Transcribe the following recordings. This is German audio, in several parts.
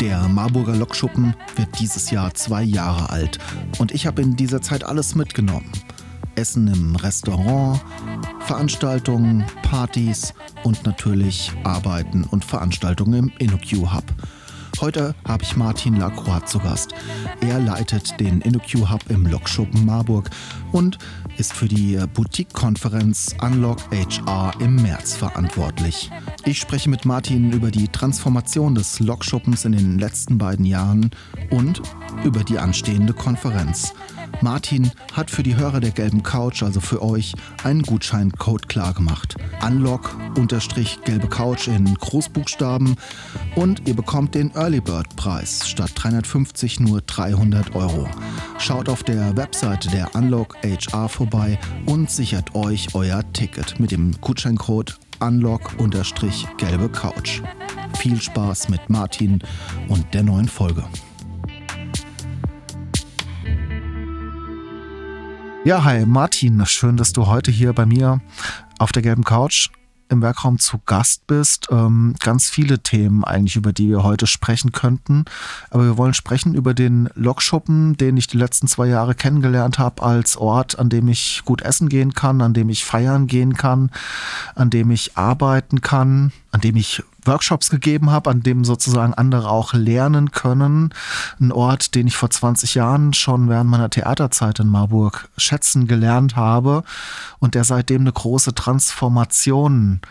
Der Marburger Lokschuppen wird dieses Jahr zwei Jahre alt und ich habe in dieser Zeit alles mitgenommen. Essen im Restaurant, Veranstaltungen, Partys und natürlich Arbeiten und Veranstaltungen im InnoQ Hub. Heute habe ich Martin Lacroix zu Gast. Er leitet den InnoQ Hub im Lokschuppen Marburg und ist für die Boutique-Konferenz Unlock HR im März verantwortlich. Ich spreche mit Martin über die Transformation des Lokschuppens in den letzten beiden Jahren und über die anstehende Konferenz. Martin hat für die Hörer der gelben Couch, also für euch, einen Gutscheincode klargemacht. Unlock-gelbe Couch in Großbuchstaben und ihr bekommt den Early Bird Preis statt 350 nur 300 Euro. Schaut auf der Webseite der Unlock HR vorbei und sichert euch euer Ticket mit dem Gutscheincode Unlock-gelbe Couch. Viel Spaß mit Martin und der neuen Folge. Ja, hi Martin, schön, dass du heute hier bei mir auf der gelben Couch im Werkraum zu Gast bist. Ähm, ganz viele Themen eigentlich, über die wir heute sprechen könnten. Aber wir wollen sprechen über den Lokschuppen, den ich die letzten zwei Jahre kennengelernt habe als Ort, an dem ich gut essen gehen kann, an dem ich feiern gehen kann, an dem ich arbeiten kann, an dem ich Workshops gegeben habe, an dem sozusagen andere auch lernen können. Ein Ort, den ich vor 20 Jahren schon während meiner Theaterzeit in Marburg schätzen gelernt habe und der seitdem eine große Transformation äh,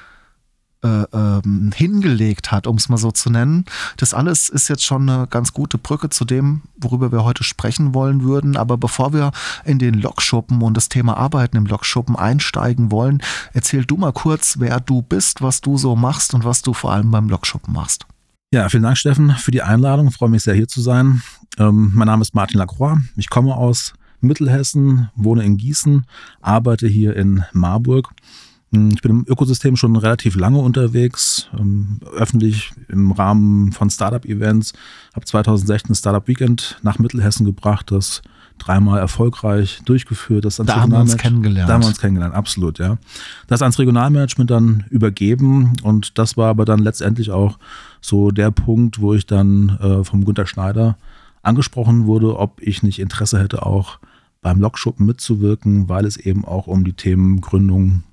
ähm, hingelegt hat, um es mal so zu nennen. Das alles ist jetzt schon eine ganz gute Brücke zu dem, worüber wir heute sprechen wollen würden. Aber bevor wir in den Lokschuppen und das Thema Arbeiten im Lokschuppen einsteigen wollen, erzähl du mal kurz, wer du bist, was du so machst und was du vor allem beim Lokschuppen machst. Ja, vielen Dank, Steffen, für die Einladung. Ich freue mich sehr, hier zu sein. Ähm, mein Name ist Martin Lacroix. Ich komme aus Mittelhessen, wohne in Gießen, arbeite hier in Marburg ich bin im Ökosystem schon relativ lange unterwegs, ähm, öffentlich im Rahmen von Startup-Events. Habe 2016 Startup Weekend nach Mittelhessen gebracht, das dreimal erfolgreich durchgeführt. Das da haben wir uns kennengelernt. Da haben wir uns kennengelernt, absolut, ja. Das ans Regionalmanagement dann übergeben und das war aber dann letztendlich auch so der Punkt, wo ich dann äh, vom Günter Schneider angesprochen wurde, ob ich nicht Interesse hätte, auch beim Lokschuppen mitzuwirken, weil es eben auch um die Themen Gründung,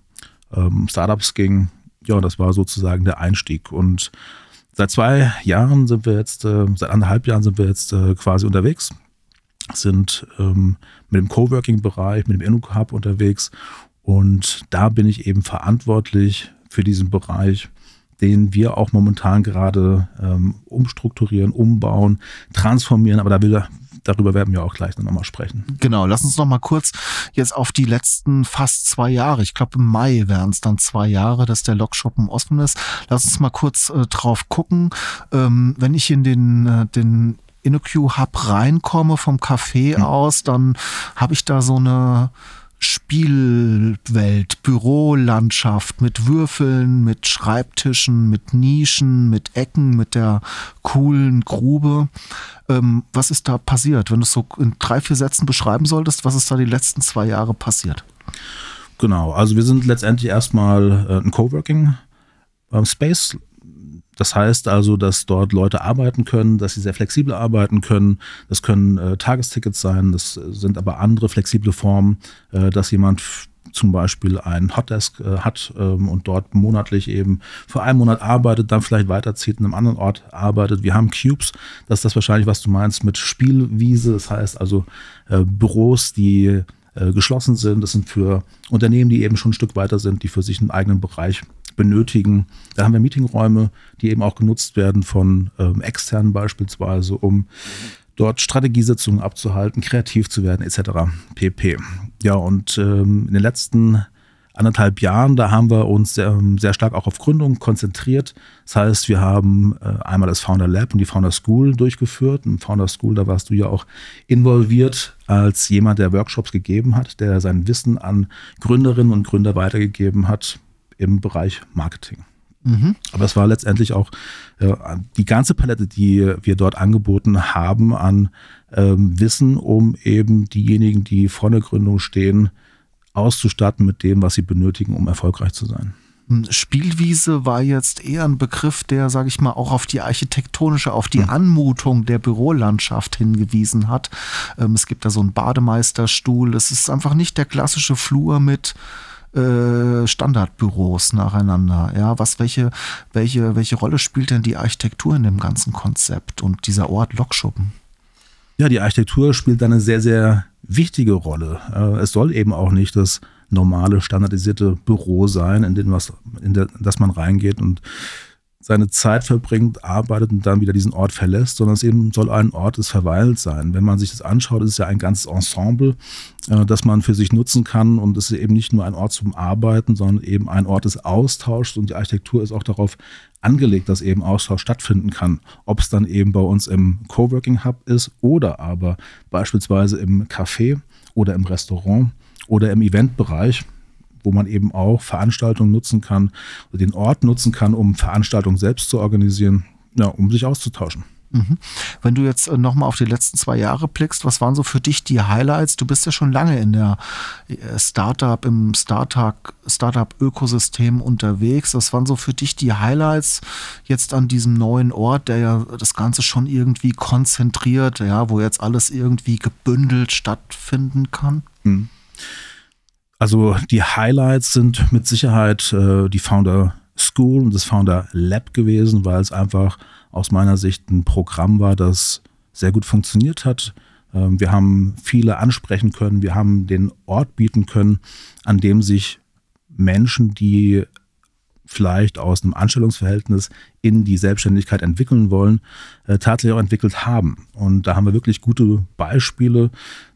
ähm, Startups ging. Ja, das war sozusagen der Einstieg. Und seit zwei Jahren sind wir jetzt, äh, seit anderthalb Jahren sind wir jetzt äh, quasi unterwegs, sind ähm, mit dem Coworking-Bereich, mit dem Inuk Hub unterwegs. Und da bin ich eben verantwortlich für diesen Bereich, den wir auch momentan gerade ähm, umstrukturieren, umbauen, transformieren. Aber da will, darüber werden wir auch gleich nochmal sprechen. Genau, lass uns noch mal kurz jetzt auf die letzten fast zwei Jahre, ich glaube im Mai wären es dann zwei Jahre, dass der Lokschuppen offen ist. Lass uns mal kurz äh, drauf gucken. Ähm, wenn ich in den, äh, den InnoQ Hub reinkomme vom Café hm. aus, dann habe ich da so eine Spielwelt, Bürolandschaft mit Würfeln, mit Schreibtischen, mit Nischen, mit Ecken, mit der coolen Grube. Ähm, was ist da passiert? Wenn du es so in drei, vier Sätzen beschreiben solltest, was ist da die letzten zwei Jahre passiert? Genau, also wir sind letztendlich erstmal äh, ein Coworking ähm, Space das heißt also, dass dort Leute arbeiten können, dass sie sehr flexibel arbeiten können. Das können äh, Tagestickets sein, das sind aber andere flexible Formen, äh, dass jemand zum Beispiel ein Hotdesk äh, hat ähm, und dort monatlich eben für einen Monat arbeitet, dann vielleicht weiterzieht, in einem anderen Ort arbeitet. Wir haben Cubes, das ist das wahrscheinlich, was du meinst mit Spielwiese. Das heißt also äh, Büros, die äh, geschlossen sind. Das sind für Unternehmen, die eben schon ein Stück weiter sind, die für sich einen eigenen Bereich benötigen. Da haben wir Meetingräume, die eben auch genutzt werden von ähm, externen beispielsweise, um dort Strategiesitzungen abzuhalten, kreativ zu werden etc. pp. Ja, und ähm, in den letzten anderthalb Jahren, da haben wir uns sehr, sehr stark auch auf Gründung konzentriert. Das heißt, wir haben äh, einmal das Founder Lab und die Founder School durchgeführt. Im Founder School, da warst du ja auch involviert als jemand, der Workshops gegeben hat, der sein Wissen an Gründerinnen und Gründer weitergegeben hat im Bereich Marketing. Mhm. Aber es war letztendlich auch äh, die ganze Palette, die wir dort angeboten haben an ähm, Wissen, um eben diejenigen, die vor der Gründung stehen, auszustatten mit dem, was sie benötigen, um erfolgreich zu sein. Hm, Spielwiese war jetzt eher ein Begriff, der, sage ich mal, auch auf die architektonische, auf die hm. Anmutung der Bürolandschaft hingewiesen hat. Ähm, es gibt da so einen Bademeisterstuhl. Es ist einfach nicht der klassische Flur mit äh, Standardbüros nacheinander. Ja, was, welche, welche, welche Rolle spielt denn die Architektur in dem ganzen Konzept und dieser Ort Lokschuppen? Ja, die Architektur spielt eine sehr, sehr wichtige Rolle. Äh, es soll eben auch nicht das normale, standardisierte Büro sein, in, den was, in das man reingeht und seine Zeit verbringt, arbeitet und dann wieder diesen Ort verlässt, sondern es eben soll ein Ort des Verweils sein. Wenn man sich das anschaut, ist es ja ein ganzes Ensemble, äh, das man für sich nutzen kann und es ist eben nicht nur ein Ort zum Arbeiten, sondern eben ein Ort des Austauschs und die Architektur ist auch darauf angelegt, dass eben Austausch stattfinden kann. Ob es dann eben bei uns im Coworking Hub ist oder aber beispielsweise im Café oder im Restaurant oder im Eventbereich wo man eben auch Veranstaltungen nutzen kann, den Ort nutzen kann, um Veranstaltungen selbst zu organisieren, ja, um sich auszutauschen. Mhm. Wenn du jetzt äh, nochmal auf die letzten zwei Jahre blickst, was waren so für dich die Highlights? Du bist ja schon lange in der äh, Startup, im Startup-Ökosystem unterwegs. Was waren so für dich die Highlights jetzt an diesem neuen Ort, der ja das Ganze schon irgendwie konzentriert, ja, wo jetzt alles irgendwie gebündelt stattfinden kann? Mhm. Also die Highlights sind mit Sicherheit äh, die Founder School und das Founder Lab gewesen, weil es einfach aus meiner Sicht ein Programm war, das sehr gut funktioniert hat. Ähm, wir haben viele ansprechen können, wir haben den Ort bieten können, an dem sich Menschen, die vielleicht aus einem Anstellungsverhältnis in die Selbstständigkeit entwickeln wollen, äh, tatsächlich auch entwickelt haben. Und da haben wir wirklich gute Beispiele.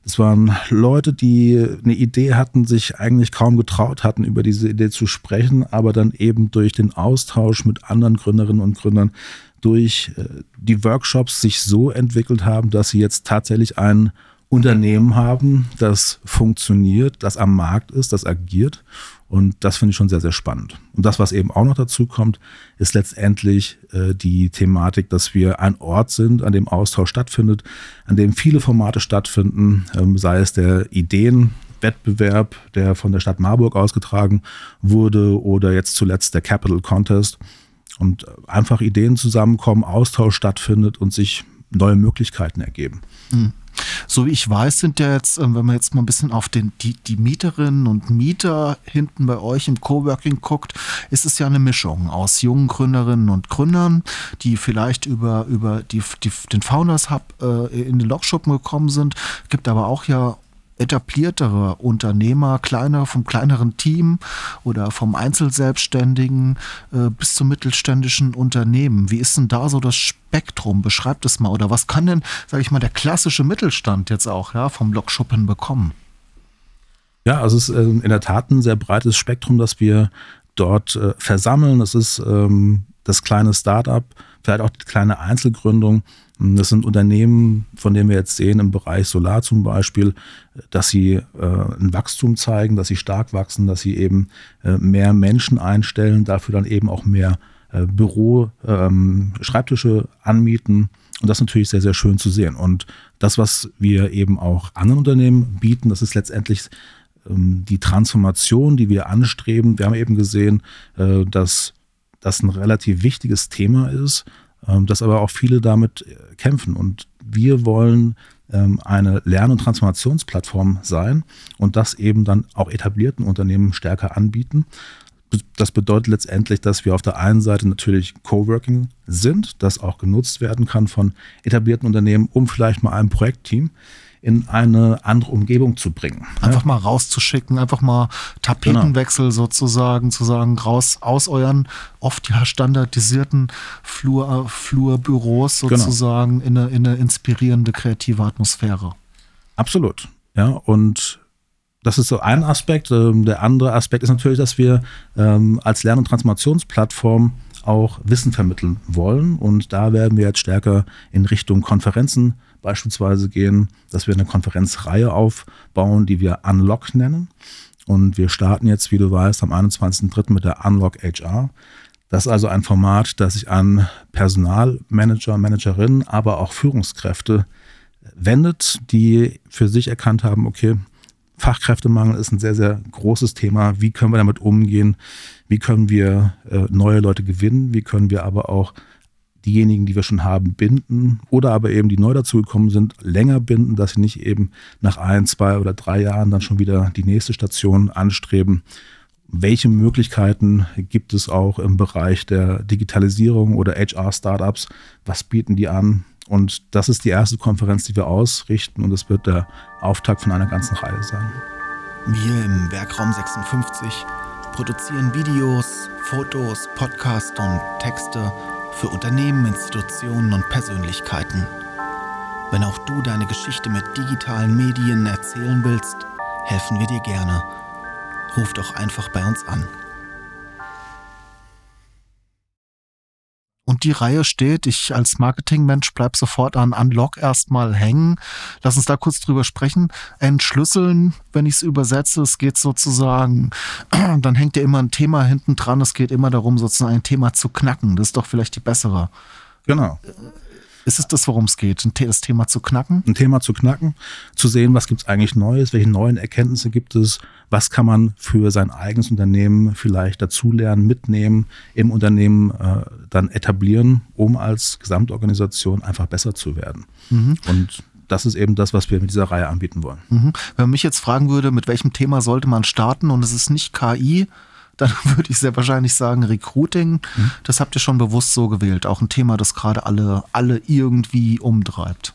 Das waren Leute, die eine Idee hatten, sich eigentlich kaum getraut hatten, über diese Idee zu sprechen, aber dann eben durch den Austausch mit anderen Gründerinnen und Gründern, durch äh, die Workshops sich so entwickelt haben, dass sie jetzt tatsächlich ein Unternehmen haben, das funktioniert, das am Markt ist, das agiert und das finde ich schon sehr, sehr spannend. Und das, was eben auch noch dazu kommt, ist letztendlich äh, die Thematik, dass wir ein Ort sind, an dem Austausch stattfindet, an dem viele Formate stattfinden, ähm, sei es der Ideenwettbewerb, der von der Stadt Marburg ausgetragen wurde, oder jetzt zuletzt der Capital Contest. Und einfach Ideen zusammenkommen, Austausch stattfindet und sich neue Möglichkeiten ergeben. Mhm. So wie ich weiß, sind ja jetzt, ähm, wenn man jetzt mal ein bisschen auf den, die, die Mieterinnen und Mieter hinten bei euch im Coworking guckt, ist es ja eine Mischung aus jungen Gründerinnen und Gründern, die vielleicht über, über die, die, den Founders Hub äh, in den Logschuppen gekommen sind. Gibt aber auch ja etabliertere Unternehmer, kleiner vom kleineren Team oder vom Einzelselbstständigen äh, bis zum mittelständischen Unternehmen. Wie ist denn da so das Spektrum? Beschreibt es mal. Oder was kann denn, sage ich mal, der klassische Mittelstand jetzt auch ja, vom Lokschuppen bekommen? Ja, also es ist äh, in der Tat ein sehr breites Spektrum, das wir dort äh, versammeln. Das ist ähm, das kleine Start-up, vielleicht auch die kleine Einzelgründung das sind Unternehmen, von denen wir jetzt sehen, im Bereich Solar zum Beispiel, dass sie äh, ein Wachstum zeigen, dass sie stark wachsen, dass sie eben äh, mehr Menschen einstellen, dafür dann eben auch mehr äh, Büro, ähm, Schreibtische anmieten. Und das ist natürlich sehr, sehr schön zu sehen. Und das, was wir eben auch anderen Unternehmen bieten, das ist letztendlich ähm, die Transformation, die wir anstreben. Wir haben eben gesehen, äh, dass das ein relativ wichtiges Thema ist dass aber auch viele damit äh, kämpfen. Und wir wollen ähm, eine Lern- und Transformationsplattform sein und das eben dann auch etablierten Unternehmen stärker anbieten. Das bedeutet letztendlich, dass wir auf der einen Seite natürlich Coworking sind, das auch genutzt werden kann von etablierten Unternehmen, um vielleicht mal ein Projektteam in eine andere Umgebung zu bringen. Einfach ja. mal rauszuschicken, einfach mal Tapetenwechsel genau. sozusagen, zu sagen, raus aus euren oft ja standardisierten Flur, Flurbüros genau. sozusagen genau. in, eine, in eine inspirierende kreative Atmosphäre. Absolut. Ja, und Das ist so ein Aspekt. Ähm, der andere Aspekt ist natürlich, dass wir ähm, als Lern- und Transformationsplattform auch Wissen vermitteln wollen. Und da werden wir jetzt stärker in Richtung Konferenzen beispielsweise gehen, dass wir eine Konferenzreihe aufbauen, die wir Unlock nennen. Und wir starten jetzt, wie du weißt, am 21.03. mit der Unlock HR. Das ist also ein Format, das sich an Personalmanager, Managerinnen, aber auch Führungskräfte wendet, die für sich erkannt haben, okay, Fachkräftemangel ist ein sehr, sehr großes Thema. Wie können wir damit umgehen? Wie können wir äh, neue Leute gewinnen? Wie können wir aber auch diejenigen, die wir schon haben, binden oder aber eben die neu dazugekommen sind, länger binden, dass sie nicht eben nach ein, zwei oder drei Jahren dann schon wieder die nächste Station anstreben. Welche Möglichkeiten gibt es auch im Bereich der Digitalisierung oder HR-Startups? Was bieten die an? Und das ist die erste Konferenz, die wir ausrichten und es wird der Auftakt von einer ganzen Reihe sein. Wir im Werkraum 56 produzieren Videos, Fotos, Podcasts und Texte für Unternehmen, Institutionen und Persönlichkeiten. Wenn auch du deine Geschichte mit digitalen Medien erzählen willst, helfen wir dir gerne. Ruf doch einfach bei uns an. Die Reihe steht, ich als Marketingmensch bleib sofort an Unlock erstmal hängen. Lass uns da kurz drüber sprechen. Entschlüsseln, wenn ich es übersetze, es geht sozusagen, dann hängt ja immer ein Thema hinten dran. Es geht immer darum, sozusagen ein Thema zu knacken. Das ist doch vielleicht die bessere. Genau. Ist es das, worum es geht? Das Thema zu knacken? Ein Thema zu knacken, zu sehen, was gibt es eigentlich Neues, welche neuen Erkenntnisse gibt es, was kann man für sein eigenes Unternehmen vielleicht dazulernen, mitnehmen, im Unternehmen äh, dann etablieren, um als Gesamtorganisation einfach besser zu werden. Mhm. Und das ist eben das, was wir mit dieser Reihe anbieten wollen. Mhm. Wenn man mich jetzt fragen würde, mit welchem Thema sollte man starten und es ist nicht KI, dann würde ich sehr wahrscheinlich sagen Recruiting. Mhm. Das habt ihr schon bewusst so gewählt. Auch ein Thema, das gerade alle, alle irgendwie umtreibt.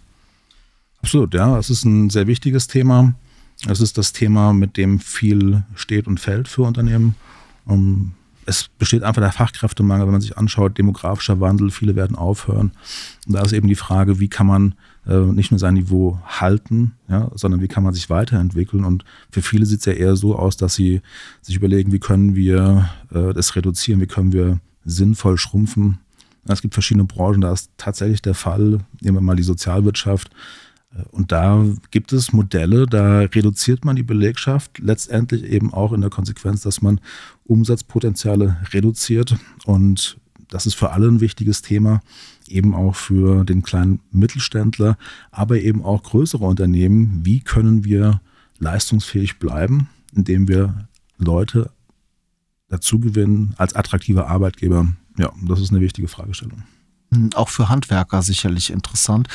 Absolut, ja. Es ist ein sehr wichtiges Thema. Es ist das Thema, mit dem viel steht und fällt für Unternehmen. Um, es besteht einfach der Fachkräftemangel, wenn man sich anschaut, demografischer Wandel, viele werden aufhören. Und da ist eben die Frage, wie kann man äh, nicht nur sein Niveau halten, ja, sondern wie kann man sich weiterentwickeln. Und für viele sieht es ja eher so aus, dass sie sich überlegen, wie können wir äh, das reduzieren, wie können wir sinnvoll schrumpfen. Es gibt verschiedene Branchen, da ist tatsächlich der Fall, nehmen wir mal die Sozialwirtschaft, und da gibt es Modelle, da reduziert man die Belegschaft letztendlich eben auch in der Konsequenz, dass man Umsatzpotenziale reduziert. Und das ist für alle ein wichtiges Thema, eben auch für den kleinen Mittelständler, aber eben auch größere Unternehmen. Wie können wir leistungsfähig bleiben, indem wir Leute dazu gewinnen als attraktiver Arbeitgeber? Ja, das ist eine wichtige Fragestellung. Hm, auch für Handwerker sicherlich interessant.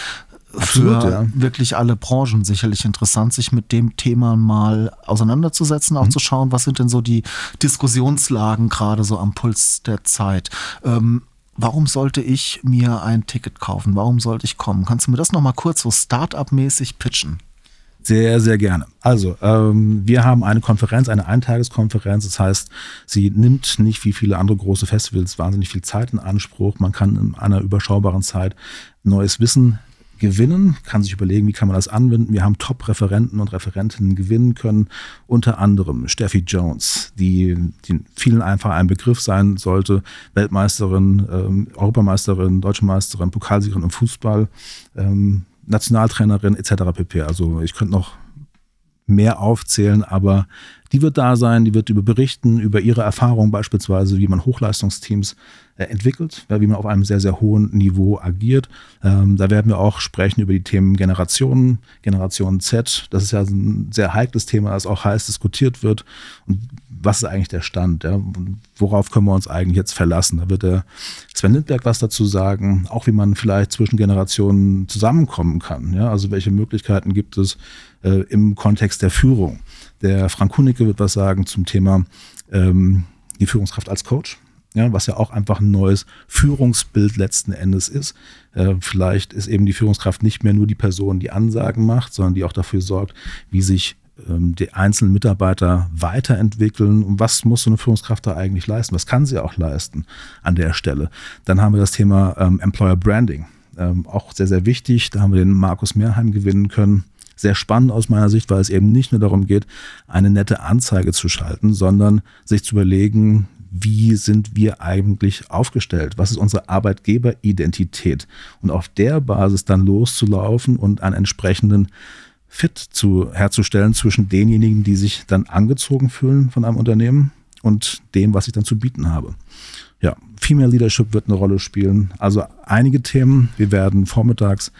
Absolut, für ja. wirklich alle Branchen sicherlich interessant, sich mit dem Thema mal auseinanderzusetzen, auch mhm. zu schauen, was sind denn so die Diskussionslagen gerade so am Puls der Zeit. Ähm, warum sollte ich mir ein Ticket kaufen? Warum sollte ich kommen? Kannst du mir das nochmal kurz so Start-up-mäßig pitchen? Sehr, sehr gerne. Also, ähm, wir haben eine Konferenz, eine Eintageskonferenz. Das heißt, sie nimmt nicht wie viele andere große Festivals wahnsinnig viel Zeit in Anspruch. Man kann in einer überschaubaren Zeit neues Wissen gewinnen, kann sich überlegen, wie kann man das anwenden. Wir haben Top-Referenten und Referentinnen gewinnen können, unter anderem Steffi Jones, die, die vielen einfach ein Begriff sein sollte, Weltmeisterin, ähm, Europameisterin, Deutsche Meisterin, Pokalsiegerin im Fußball, ähm, Nationaltrainerin etc. pp. Also ich könnte noch mehr aufzählen, aber die wird da sein, die wird über berichten, über ihre Erfahrungen beispielsweise, wie man Hochleistungsteams entwickelt, wie man auf einem sehr, sehr hohen Niveau agiert. Ähm, da werden wir auch sprechen über die Themen Generationen, Generation Z. Das ist ja ein sehr heikles Thema, das auch heiß diskutiert wird. Und was ist eigentlich der Stand? Ja? Worauf können wir uns eigentlich jetzt verlassen? Da wird der Sven Lindberg was dazu sagen, auch wie man vielleicht zwischen Generationen zusammenkommen kann. Ja? Also welche Möglichkeiten gibt es äh, im Kontext der Führung? Der Frank Kunicke wird was sagen zum Thema ähm, die Führungskraft als Coach. Ja, was ja auch einfach ein neues Führungsbild letzten Endes ist. Äh, vielleicht ist eben die Führungskraft nicht mehr nur die Person, die Ansagen macht, sondern die auch dafür sorgt, wie sich ähm, die einzelnen Mitarbeiter weiterentwickeln und was muss so eine Führungskraft da eigentlich leisten? Was kann sie auch leisten an der Stelle? Dann haben wir das Thema ähm, Employer Branding, ähm, auch sehr, sehr wichtig. Da haben wir den Markus Mehrheim gewinnen können sehr spannend aus meiner Sicht, weil es eben nicht nur darum geht, eine nette Anzeige zu schalten, sondern sich zu überlegen, wie sind wir eigentlich aufgestellt? Was ist unsere Arbeitgeberidentität? Und auf der Basis dann loszulaufen und einen entsprechenden Fit zu, herzustellen zwischen denjenigen, die sich dann angezogen fühlen von einem Unternehmen und dem, was ich dann zu bieten habe. Ja, Female Leadership wird eine Rolle spielen. Also einige Themen. Wir werden vormittags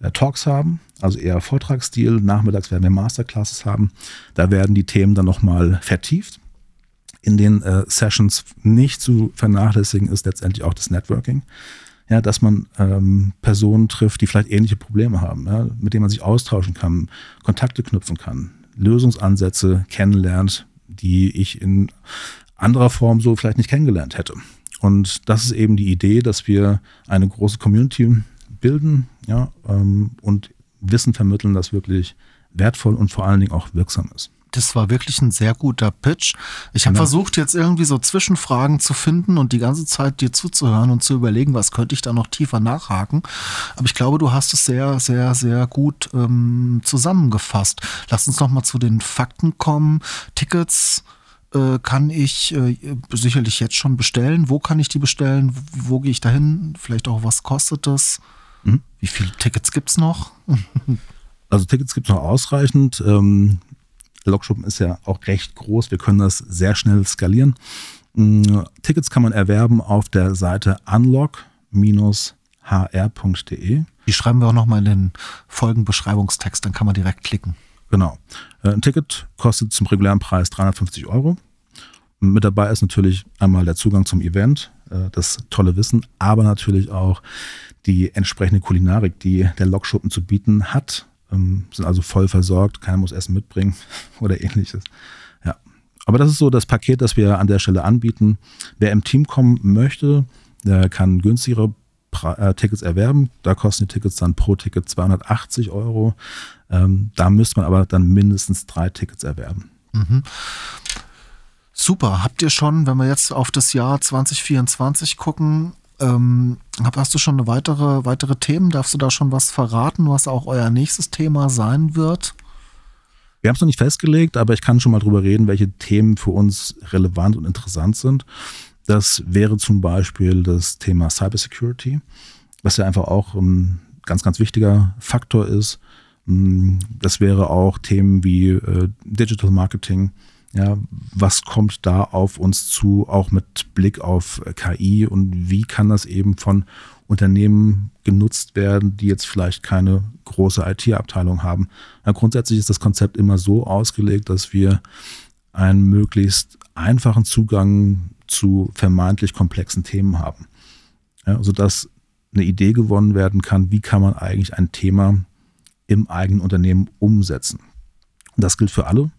äh, Talks haben, also eher Vortragsstil. Nachmittags werden wir Masterclasses haben. Da werden die Themen dann nochmal vertieft in den äh, Sessions nicht zu vernachlässigen ist letztendlich auch das Networking. Ja, dass man ähm, Personen trifft, die vielleicht ähnliche Probleme haben, ja, mit denen man sich austauschen kann, Kontakte knüpfen kann, Lösungsansätze kennenlernt, die ich in anderer Form so vielleicht nicht kennengelernt hätte. Und das ist eben die Idee, dass wir eine große Community bilden ja, ähm, und Wissen vermitteln, das wirklich wertvoll und vor allen Dingen auch wirksam ist das war wirklich ein sehr guter Pitch. Ich habe genau. versucht, jetzt irgendwie so Zwischenfragen zu finden und die ganze Zeit dir zuzuhören und zu überlegen, was könnte ich da noch tiefer nachhaken. Aber ich glaube, du hast es sehr, sehr, sehr gut ähm, zusammengefasst. Lass uns noch mal zu den Fakten kommen. Tickets äh, kann ich äh, sicherlich jetzt schon bestellen. Wo kann ich die bestellen? Wo, wo gehe ich dahin? Vielleicht auch, was kostet das? Mhm. Wie viele Tickets gibt es noch? Also Tickets gibt es noch ausreichend. Ähm, der Lokschuppen ist ja auch recht groß. Wir können das sehr schnell skalieren. Mm, Tickets kann man erwerben auf der Seite unlock-hr.de. Die schreiben wir auch nochmal in den Folgenbeschreibungstext, dann kann man direkt klicken. Genau. Äh, ein Ticket kostet zum regulären Preis 350 Euro. Mit dabei ist natürlich einmal der Zugang zum Event, äh, das tolle Wissen, aber natürlich auch die entsprechende Kulinarik, die der Lokschuppen zu bieten hat ähm, sind also voll versorgt, keiner muss Essen mitbringen oder ähnliches. Ja. Aber das ist so das Paket, das wir an der Stelle anbieten. Wer im Team kommen möchte, der kann günstigere äh, Tickets erwerben. Da kosten die Tickets dann pro Ticket 280 Euro. Ähm, da müsste man aber dann mindestens drei Tickets erwerben. Mhm. Super. Habt ihr schon, wenn wir jetzt auf das Jahr 2024 gucken, ähm, hast du schon weitere, weitere Themen? Darfst du da schon was verraten, was auch euer nächstes Thema sein wird? Wir haben es noch nicht festgelegt, aber ich kann schon mal drüber reden, welche Themen für uns relevant und interessant sind. Das wäre zum Beispiel das Thema Cybersecurity, was ja einfach auch ein ganz, ganz wichtiger Faktor ist. Das wäre auch Themen wie äh, Digital Marketing, ja, was kommt da auf uns zu, auch mit Blick auf KI und wie kann das eben von Unternehmen genutzt werden, die jetzt vielleicht keine große IT-Abteilung haben. Ja, grundsätzlich ist das Konzept immer so ausgelegt, dass wir einen möglichst einfachen Zugang zu vermeintlich komplexen Themen haben. Ja, sodass eine Idee gewonnen werden kann, wie kann man eigentlich ein Thema im eigenen Unternehmen umsetzen. das gilt für alle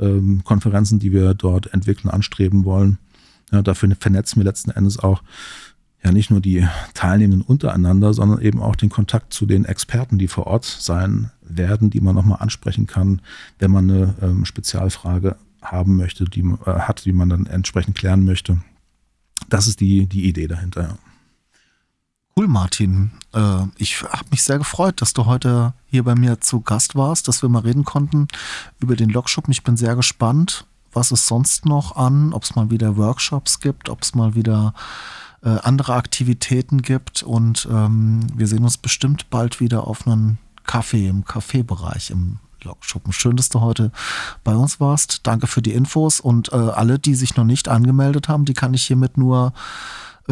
ähm, Konferenzen, die wir dort entwickeln, anstreben wollen. Ja, dafür vernetzen wir letzten Endes auch ja nicht nur die Teilnehmenden untereinander, sondern eben auch den Kontakt zu den Experten, die vor Ort sein werden, die man nochmal ansprechen kann, wenn man eine ähm, Spezialfrage haben möchte, die äh, hat, die man dann entsprechend klären möchte. Das ist die, die Idee dahinter. Ja. Cool, Martin. Äh, ich habe mich sehr gefreut, dass du heute hier bei mir zu Gast warst, dass wir mal reden konnten über den Logschuppen. Ich bin sehr gespannt, was es sonst noch an, ob es mal wieder Workshops gibt, ob es mal wieder äh, andere Aktivitäten gibt. Und ähm, wir sehen uns bestimmt bald wieder auf einen Kaffee im Kaffeebereich im Logschuppen. Schön, dass du heute bei uns warst. Danke für die Infos und äh, alle, die sich noch nicht angemeldet haben, die kann ich hiermit nur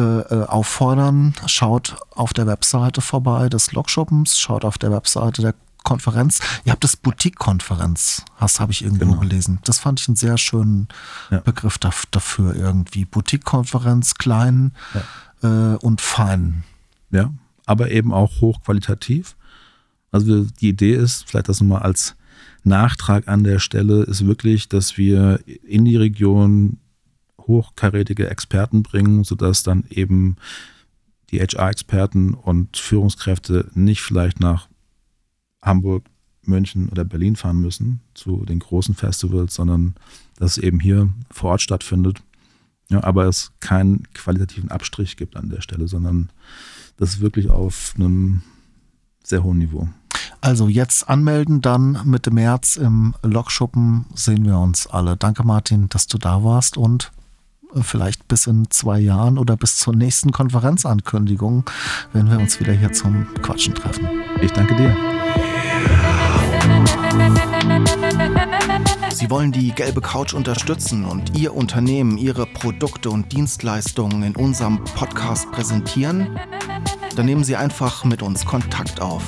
auffordern, schaut auf der Webseite vorbei des Logshoppens, schaut auf der Webseite der Konferenz. Ihr habt das Boutique-Konferenz, hast habe ich irgendwo genau. gelesen. Das fand ich einen sehr schönen ja. Begriff dafür irgendwie. Boutique-Konferenz, klein ja. äh, und fein. Ja, aber eben auch hochqualitativ. Also die Idee ist, vielleicht das nochmal als Nachtrag an der Stelle, ist wirklich, dass wir in die Region hochkarätige Experten bringen, sodass dann eben die HR-Experten und Führungskräfte nicht vielleicht nach Hamburg, München oder Berlin fahren müssen zu den großen Festivals, sondern dass es eben hier vor Ort stattfindet. Ja, aber es keinen qualitativen Abstrich gibt an der Stelle, sondern das ist wirklich auf einem sehr hohen Niveau. Also jetzt anmelden, dann Mitte März im Lokschuppen sehen wir uns alle. Danke Martin, dass du da warst und vielleicht bis in zwei Jahren oder bis zur nächsten Konferenzankündigung, wenn wir uns wieder hier zum Quatschen treffen. Ich danke dir. Sie wollen die gelbe Couch unterstützen und Ihr Unternehmen, Ihre Produkte und Dienstleistungen in unserem Podcast präsentieren? Dann nehmen Sie einfach mit uns Kontakt auf